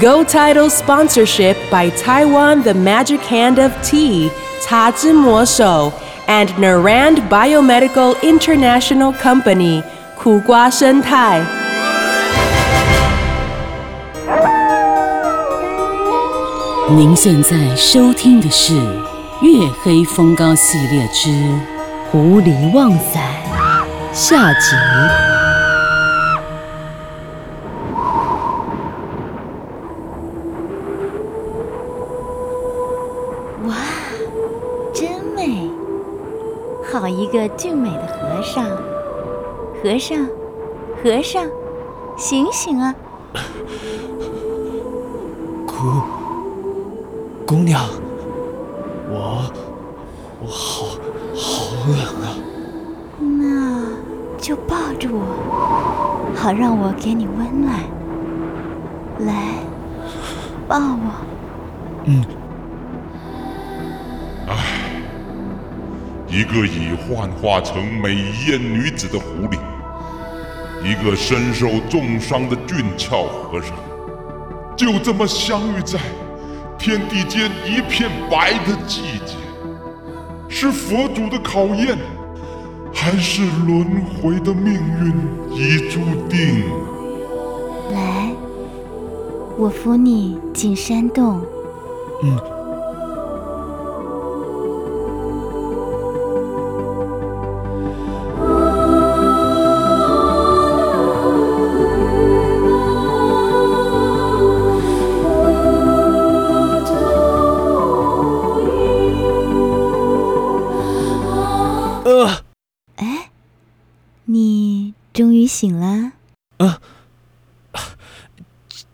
Go Title sponsorship by Taiwan The Magic Hand of Tea, 茶之魔手 and Narand Biomedical International Company, 苦瓜生态。您现在收听的是《月黑风高》系列之《狐狸旺仔》下集。 个俊美的和尚！和尚，和尚，醒醒啊！姑姑娘，我我好好冷啊！那就抱着我，好让我给你温暖。来，抱我。嗯，一个已幻化成美艳女子的狐狸，一个身受重伤的俊俏和尚，就这么相遇在天地间一片白的季节，是佛祖的考验，还是轮回的命运已注定？来，我扶你进山洞。嗯。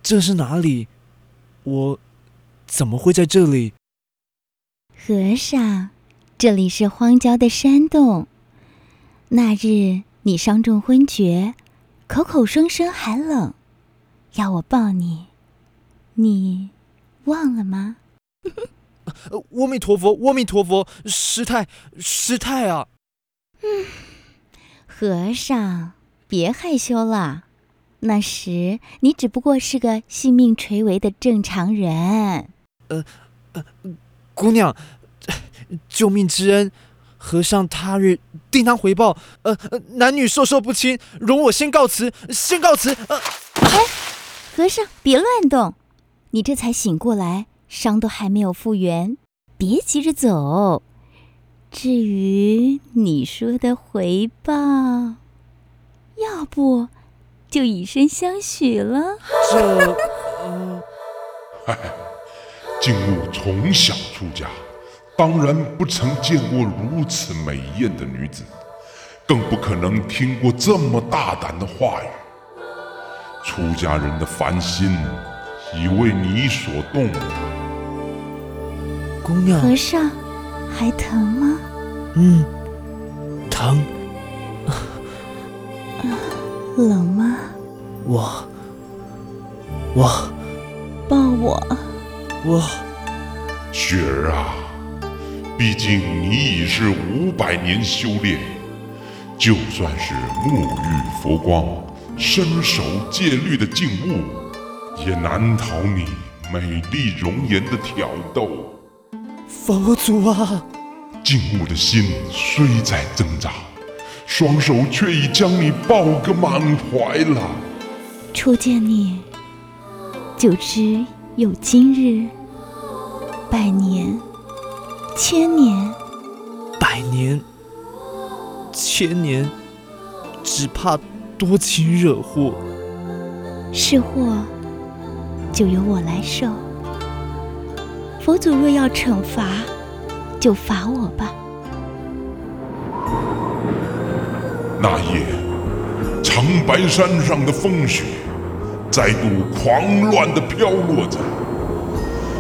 这是哪里？我怎么会在这里？和尚，这里是荒郊的山洞。那日你伤重昏厥，口口声声寒冷，要我抱你，你忘了吗？呃阿弥陀佛，阿弥陀佛，师太，师太啊！嗯和尚，别害羞了。那时你只不过是个性命垂危的正常人。呃呃姑娘，救命之恩，和尚他日定当回报。呃，呃男女授受不亲，容我先告辞，先告辞。呃，和尚，别乱动，你这才醒过来，伤都还没有复原，别急着走。至于你说的回报，要不就以身相许了。这，呃，静悟从小出家，当然不曾见过如此美艳的女子，更不可能听过这么大胆的话语。出家人的凡心已为你所动。姑娘，和尚，还疼吗？嗯，疼，冷吗？我，我，抱我。我，雪儿啊，毕竟你已是五百年修炼，就算是沐浴佛光、身守戒律的静悟，也难逃你美丽容颜的挑逗。佛祖啊！静悟的心虽在挣扎，双手却已将你抱个满怀了。初见你，就知有今日。百年，千年，百年、千年，只怕多情惹祸。是祸，就由我来受。佛祖若要惩罚，就罚我吧。那夜，长白山上的风雪再度狂乱地飘落着，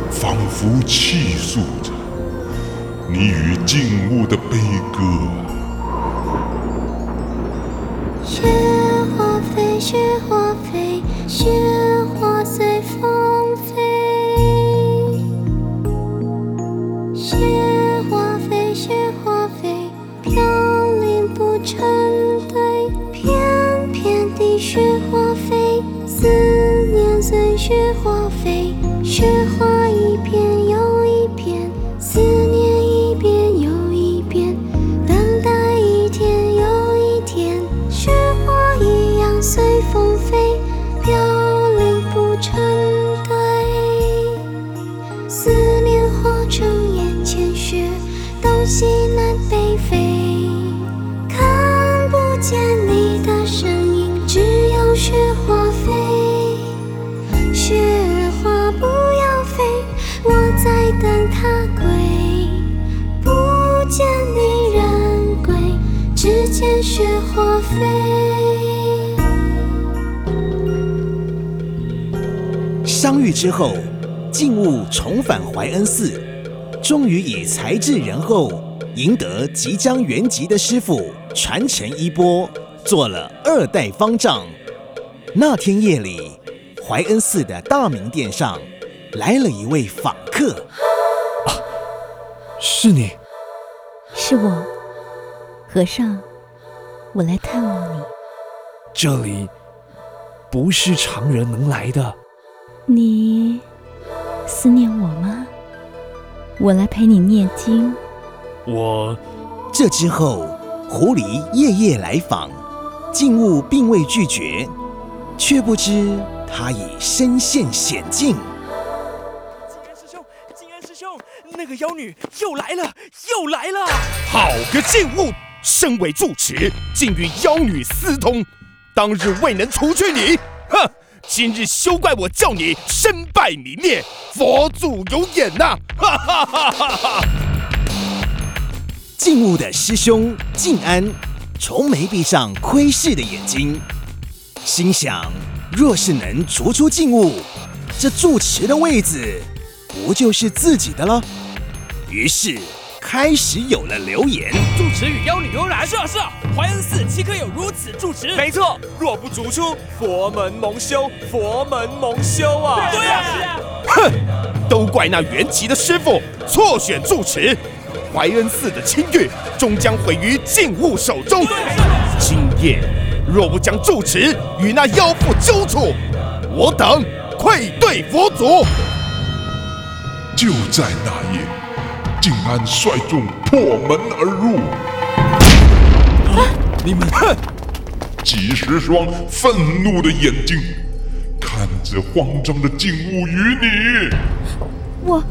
仿佛泣诉着你与静物的悲歌。雪花飞，雪花飞，雪随雪花飞。雪花一片又一片，思念一遍又一遍，等待一天又一天。雪花一样随风飞，飘零不成堆。思念化成眼前雪，东西南北相遇之后，静物重返怀恩寺，终于以才智仁厚赢得即将圆寂的师傅传承衣钵，做了二代方丈。那天夜里，怀恩寺的大明殿上来了一位访客，是你，是我，和尚，我来探望你。这里不是常人能来的。你思念我吗？我来陪你念经。我这之后，狐狸夜夜来访，静物并未拒绝，却不知他已身陷险境。静安师兄，静安师兄，那个妖女又来了，又来了！好个静物！身为住持，竟与妖女私通，当日未能除去你，哼！今日休怪我叫你身败名裂，佛祖有眼呐！哈哈哈哈哈！静物的师兄静安从没闭上窥视的眼睛，心想：若是能逐出静物，这住持的位子不就是自己的了？于是开始有了留言。住持与妖女有染。是啊是啊，怀恩寺岂可有如此住持？没错，若不逐出，佛门蒙羞，佛门蒙羞啊！对啊是啊。哼，都怪那元吉的师傅错选住持，怀恩寺的清誉终将毁于静物手中。今夜若不将住持与那妖妇揪出，我等愧对佛祖。就在那夜，静安率众破门而入。你们哼！几十双愤怒的眼睛看着慌张的静物与你。我，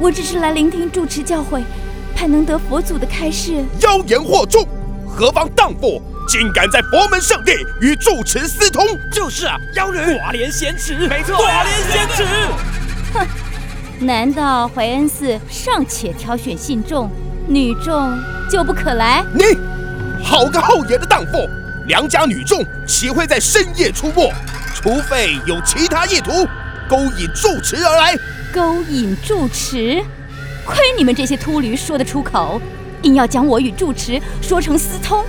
我只是来聆听住持教诲，盼能得佛祖的开示。妖言惑众，何方荡妇，竟敢在佛门圣地与住持私通？就是啊，妖人寡廉鲜耻，没错，寡廉鲜耻。哼，难道怀恩寺尚且挑选信众，女众就不可来？你，好个厚颜的荡妇！良家女众岂会在深夜出没？除非有其他意图，勾引住持而来。勾引住持，亏你们这些秃驴说得出口，硬要将我与住持说成私通，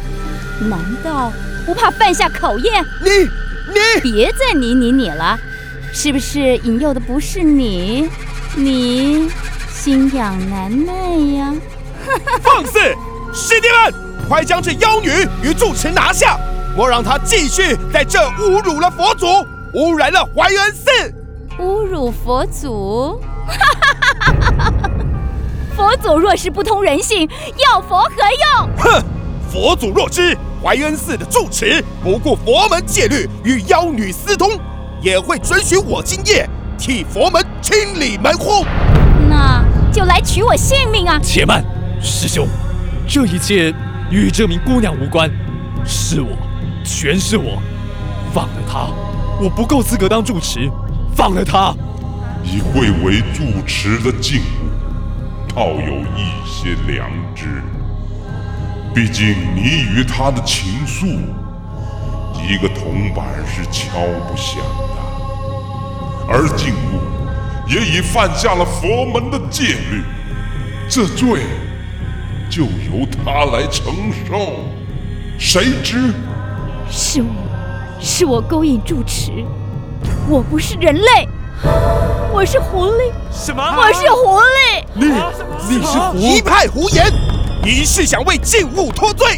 难道不怕犯下考验？你你别再你你你了，是不是引诱的不是你？你心痒难耐呀！放肆！师弟们，快将这妖女与住持拿下，莫让她继续在这侮辱了佛祖，污染了怀恩寺。侮辱佛祖！佛祖若是不通人性，要佛何用？哼！佛祖若知怀恩寺的住持不顾佛门戒律与妖女私通，也会准许我今夜替佛门清理门户。那就来取我性命啊！且慢，师兄，这一切与这名姑娘无关，是我，全是我，放了她，我不够资格当住持，放了她。以贵为住持的静物，倒有一些良知。毕竟你与他的情愫，一个铜板是敲不响的。而静物也已犯下了佛门的戒律，这罪就由他来承受。谁知是我，是我勾引住持。我不是人类，我是狐狸。什么？我是狐狸。你你是狐？一派胡言！你是想为静物脱罪？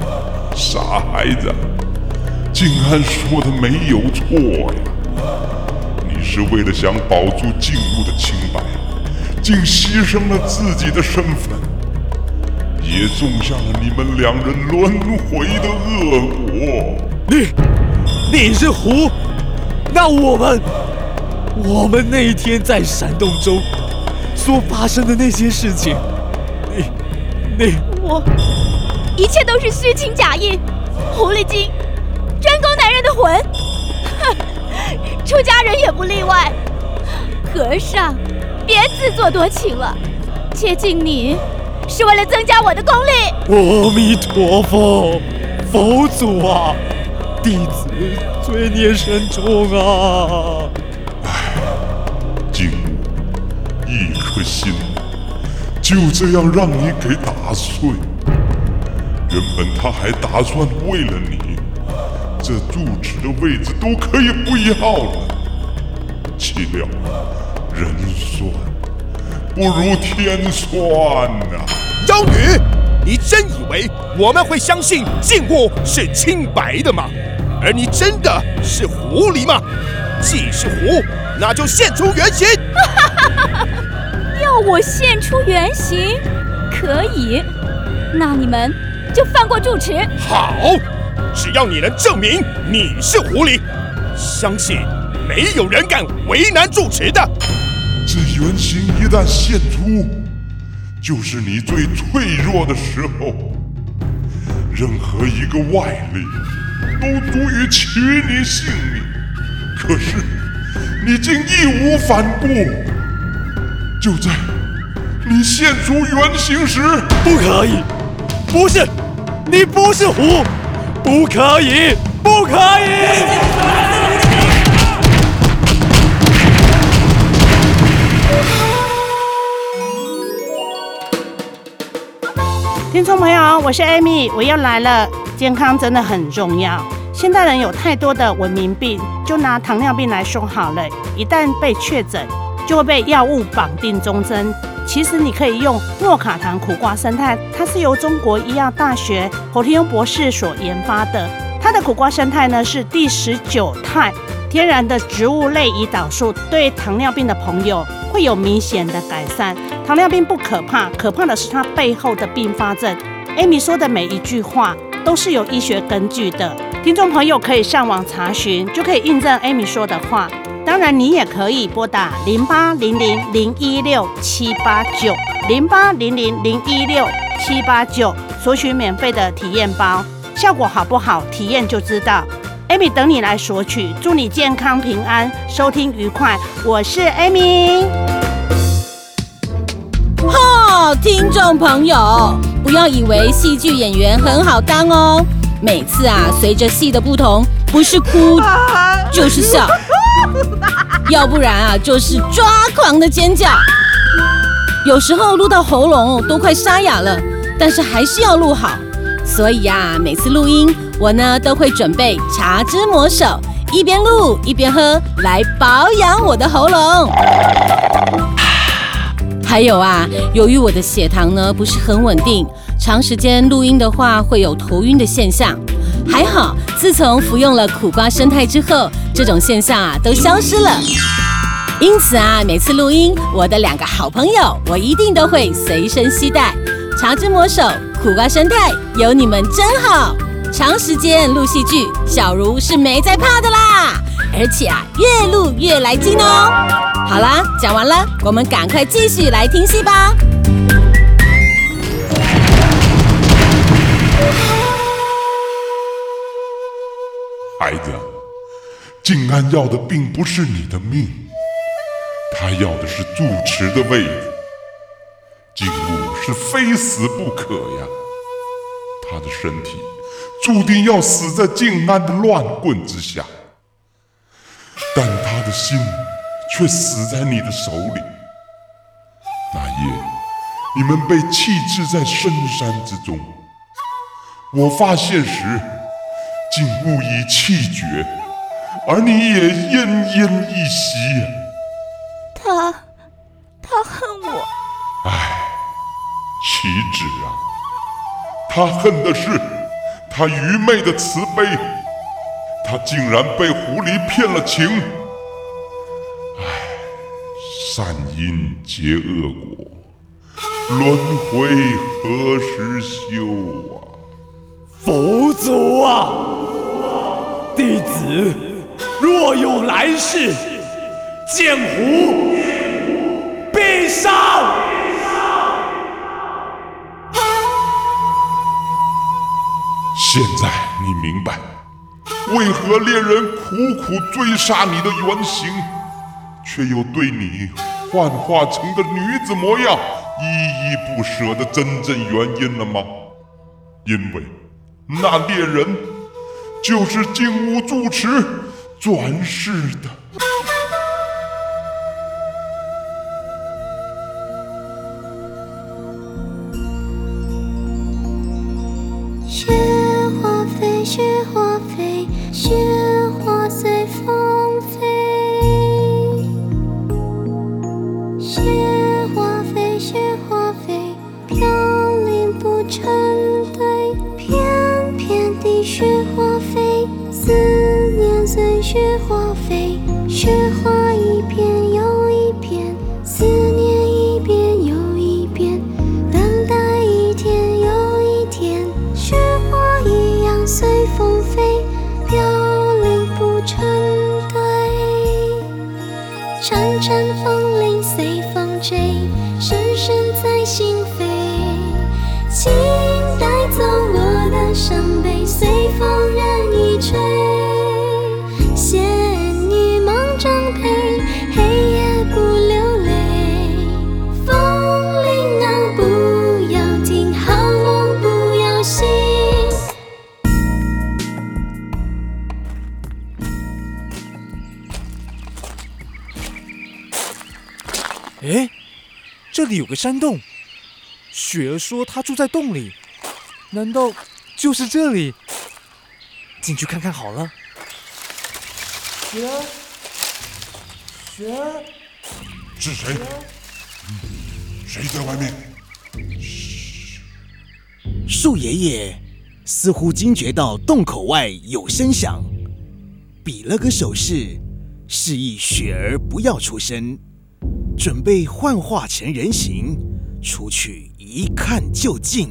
傻孩子，静安说的没有错呀。你是为了想保住静物的清白，竟牺牲了自己的身份，也种下了你们两人轮回的恶果。你你是狐？那我们我们那一天在山洞中所发生的那些事情，你你我一切都是虚情假意，狐狸精专勾男人的魂，哼，出家人也不例外。和尚，别自作多情了，接近你是为了增加我的功力。阿弥陀佛，佛祖啊，弟子罪孽深重啊！静物，一颗心就这样让你给打碎。原本他还打算为了你，这住持的位置都可以不要了。岂料人算不如天算呐、妖女，你真以为我们会相信静物是清白的吗？而你真的是狐狸吗？既是狐，那就现出原形！要我现出原形，可以。那你们就放过住持。好，只要你能证明你是狐狸，相信没有人敢为难住持的。这原形一旦现出，就是你最脆弱的时候。任何一个外力都足以取你性命，可是你竟义无反顾。就在你现出原形时，不可以，不是，你不是狐，不可以，不可以！听众朋友，我是 Amy，我又来了。健康真的很重要。现代人有太多的文明病，就拿糖尿病来说好了，一旦被确诊，就会被药物绑定终身。其实你可以用诺卡糖苦瓜生态，它是由中国医药大学侯天庸博士所研发的。它的苦瓜生态呢是第十九肽天然的植物类胰岛素，对糖尿病的朋友会有明显的改善。糖尿病不可怕，可怕的是它背后的并发症。Amy 说的每一句话都是有医学根据的，听众朋友可以上网查询，就可以印证 Amy 说的话。当然，你也可以拨打零八零零零一六七八九零八零零零一六七八九索取免费的体验包，效果好不好，体验就知道。Amy 等你来索取，祝你健康平安，收听愉快。我是 Amy。哦，听众朋友，不要以为戏剧演员很好当哦。每次啊，随着戏的不同，不是哭 就是笑，要不然啊就是抓狂的尖叫。有时候录到喉咙都快沙哑了，但是还是要录好。所以呀、每次录音我呢都会准备茶之魔手，一边录一边喝，来保养我的喉咙。还有啊，由于我的血糖呢不是很稳定，长时间录音的话会有头晕的现象。还好，自从服用了苦瓜生态之后，这种现象啊都消失了。因此啊，每次录音，我的两个好朋友，我一定都会随身携带。茶之魔手、苦瓜生态，有你们真好。长时间录戏剧，小茹是没在怕的啦，而且啊，越录越来劲哦。好啦，讲完了，我们赶快继续来听戏吧。静安要的并不是你的命，他要的是住持的位子。静物是非死不可呀，他的身体注定要死在静安的乱棍之下，但他的心却死在你的手里。那夜，你们被弃置在深山之中。我发现时，竟误以气绝，而你也奄奄一息呀、他，他恨我。唉，岂止啊！他恨的是他愚昧的慈悲，他竟然被狐狸骗了情。唉，善因结恶果，轮回何时休啊？佛祖啊，弟子若有来世，见狐必杀。现在你明白，为何猎人苦苦追杀你的原型，却又对你幻化成的女子模样依依不舍的真正原因了吗？因为那猎人就是静无住持转世的。这里有个山洞。雪儿说她住在洞里，难道就是这里？进去看看好了。雪儿，雪儿，是谁？谁在外面？树爷爷似乎惊觉到洞口外有声响，比了个手势，示意雪儿不要出声，准备幻化成人形出去一看究竟。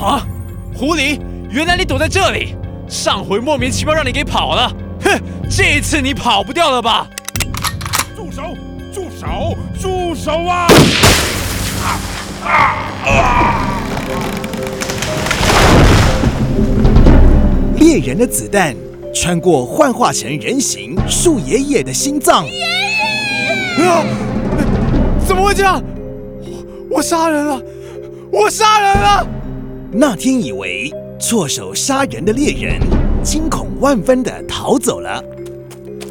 啊，狐狸，原来你躲在这里！上回莫名其妙让你给跑了，哼，这一次你跑不掉了吧？住手！住手！住手啊！猎人的子弹穿过幻化成人形树爷爷的心脏，啊！怎么会这样？我我杀人了！我杀人了！那天以为错手杀人的猎人，惊恐万分地逃走了，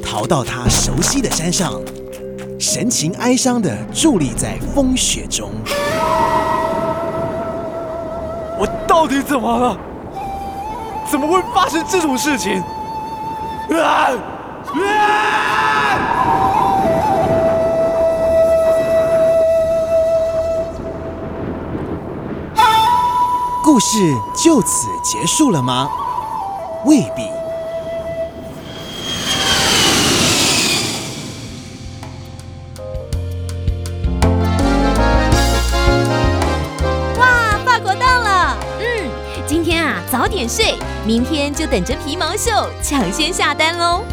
逃到他熟悉的山上，神情哀伤地伫立在风雪中。我到底怎么了？怎么会发生这种事情？啊！故事就此结束了吗？未必。哇，法国到了！嗯，今天啊早点睡，明天就等着皮毛秀抢先下单喽。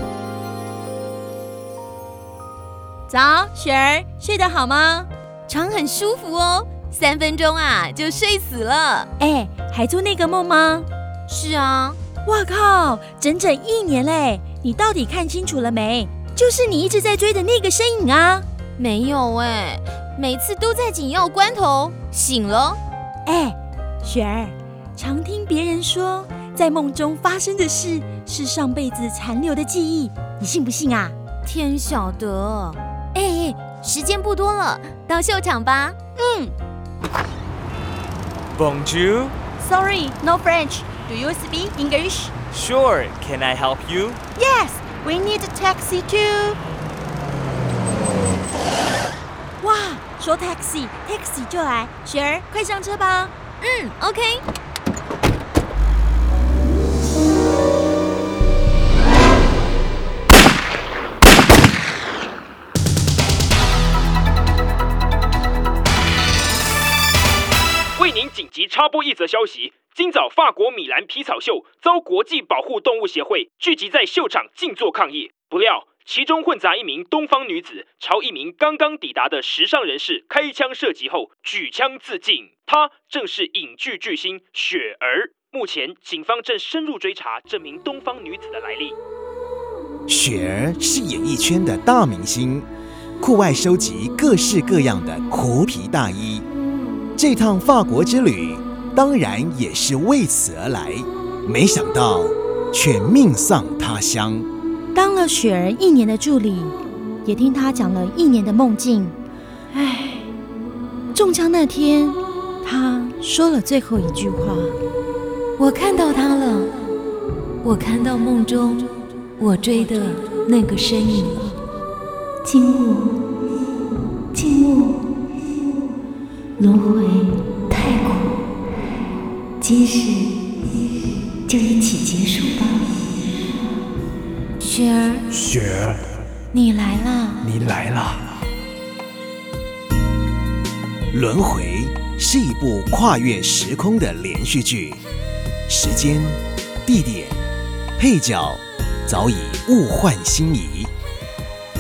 早，雪儿，睡得好吗？床很舒服哦，三分钟啊就睡死了。哎，还做那个梦吗？是啊，哇靠，整整一年嘞！你到底看清楚了没？就是你一直在追的那个身影啊！没有哎，每次都在紧要关头醒了。哎，雪儿，常听别人说，在梦中发生的事是上辈子残留的记忆，你信不信啊？天晓得。哎，时间不多了，到秀场吧。嗯 Bonjour. Sorry, no French. Do you speak English? Sure. Can I help you? Yes, we need a taxi too. 哇，说 taxi，taxi 就来，雪儿，快上车吧。嗯，OK。插播一则消息：今早法国米兰皮草秀遭国际保护动物协会聚集在秀场静坐抗议，不料其中混杂一名东方女子，朝一名刚刚抵达的时尚人士开枪射击后举枪自尽。她正是影剧巨星雪儿。目前警方正深入追查这名东方女子的来历。雪儿是演艺圈的大明星，酷爱收集各式各样的狐皮大衣。这趟法国之旅，当然也是为此而来，没想到却命丧他乡。当了雪儿一年的助理，也听她讲了一年的梦境。唉，中枪那天，她说了最后一句话。我看到他了，我看到梦中我追的那个身影了。静物，静物，轮回太苦，今世就一起结束吧。雪儿，雪儿，你来啦！你来啦！轮回是一部跨越时空的连续剧。时间、地点、配角早已物换星移，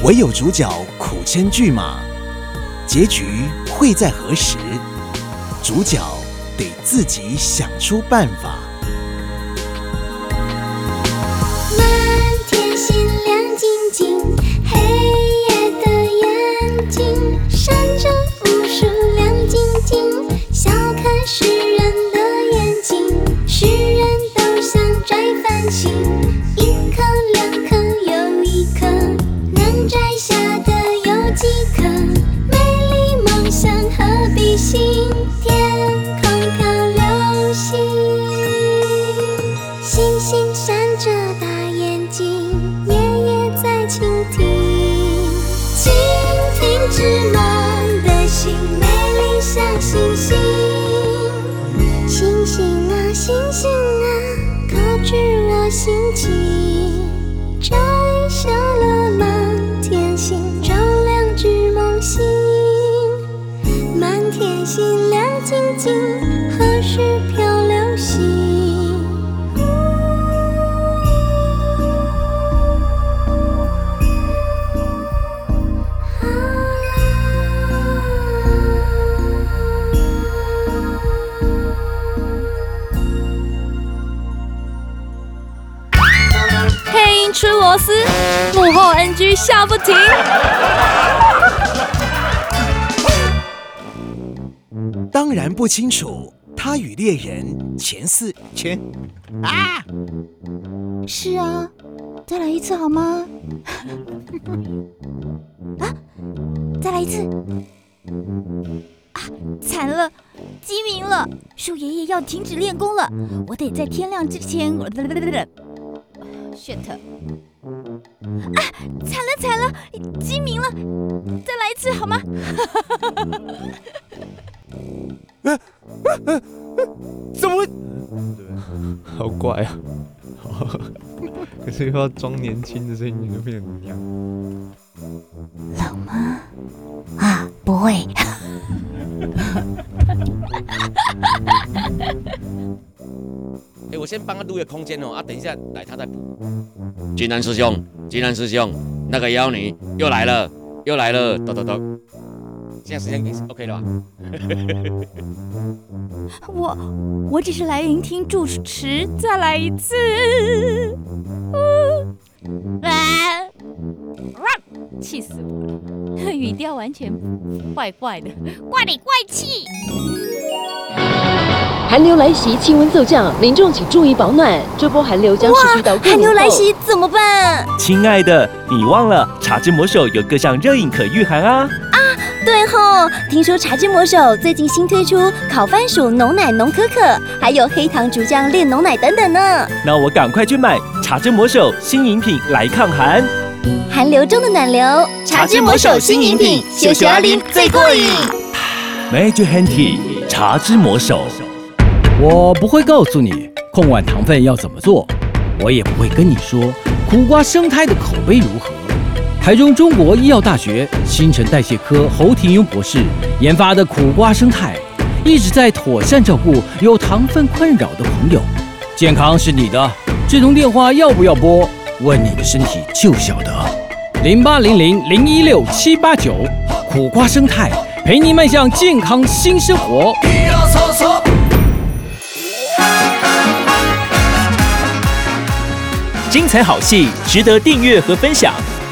唯有主角苦撑骏马，结局会在何时？主角得自己想出办法。轻轻？摘下了满天星，照亮织梦星。满天星亮晶晶，笑不停。当然不清楚他与猎人前四前啊，是啊，再来一次好吗？啊，再来一次！啊，惨了，鸡鸣了，树爷爷要停止练功了，我得在天亮之前。shit！啊，惨了惨了，鸡鸣了，再来一次好吗？怎么会？好怪啊！可是又要装年轻的声音，就变成一样。冷吗？啊，不会。哎、我先帮他录个空间哦，啊，等一下来他再补。金南师兄，金南师兄，那个妖女又来了，又来了，抖抖抖。现在时间给 OK 了吧？我我只是来聆听主持，再来一次。啊！气死我了，语调完全怪怪的，怪里怪气。寒流来袭，气温骤降，民众请注意保暖。这波寒流将持续到过寒。流来袭怎么办？亲爱的，你忘了茶之魔手有各项热饮可御寒啊！对吼，听说茶之魔手最近新推出烤番薯浓奶浓可可，还有黑糖竹浆炼浓奶等等呢。那我赶快去买茶之魔手新饮品来抗寒。寒流中的暖流，茶之魔手新饮品，小小阿林最过瘾。Major Handy 茶之魔手，我不会告诉你控碗糖分要怎么做，我也不会跟你说苦瓜生态的口碑如何。台中中国医药大学新陈代谢科侯廷庸博士研发的苦瓜生态，一直在妥善照顾有糖分困扰的朋友。健康是你的，这通电话要不要拨？问你的身体就晓得。零八零零零一六七八九，苦瓜生态陪你迈向健康新生活。精彩好戏值得订阅和分享，